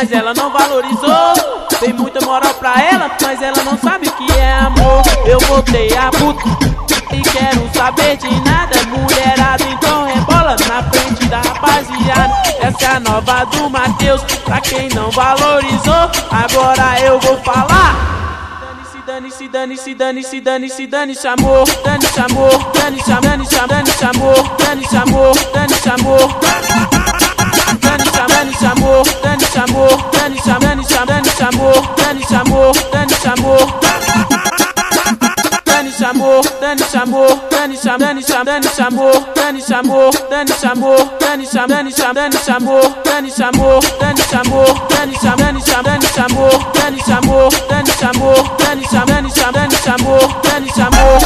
mas ela não valorizou. Tem muita moral pra ela, mas ela não sabe o que é amor. Eu voltei a puta e quero saber de nada. Mulherada, então rebola na frente da rapaziada. Essa é a nova do Matheus, pra quem não valorizou. Agora eu vou falar. Dane-se, dane-se, dane-se, dane-se, dane-se, amor, dane-se, amor, dane-se, dane-se, dane-se, amor, dane-se, amor, dane-se, amor. Dane-se, dane-se, amor, dane-se, amor, dane-se, amor. Dane-se, amor, dane-se, amor, dane-se, dane-se, dane-se, amor, dane-se, amor, dane-se, amor, dane-se, dane-se, dane-se, amor, dane-se, amor, dane-se, amor, dane-se, dane-se, dane-se, amor, dane-se, amor, dane-se, amor, dane-se, dane-se, dane-se, amor, dane-se, amor.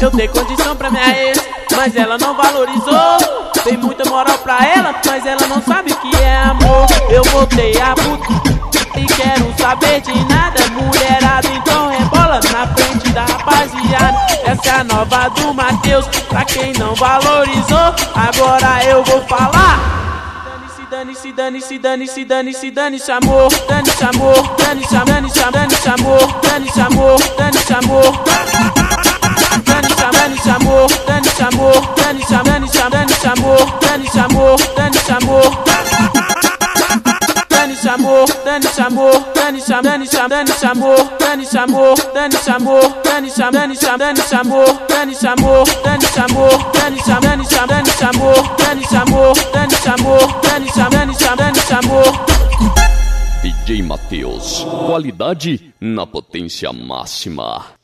Eu dei condição pra minha ex, mas ela não valorizou. Tem muita moral pra ela, mas ela não sabe o que é amor. Eu voltei a puta e quero saber de nada. Mulherada, então rebola na frente da rapaziada. Essa é a nova do Matheus, pra quem não valorizou. Agora eu vou falar. Dane-se, dane-se, dane-se, dane-se, dane-se, amor, dane-se, amor, dane-se, dane-se, dane-se, amor, dane-se, amor, dane-se, amor. Dane-se, dane-se, dane-se, dane-se, amor, dane-se, amor, dane-se, amor, dane-se, dane-se, dane-se, amor, dane-se, amor, dane-se, amor, dane-se, dane-se, dane-se, amor, dane-se, amor, dane-se, amor, dane-se, dane-se, dane-se, amor. DJ Matheus, qualidade na potência máxima.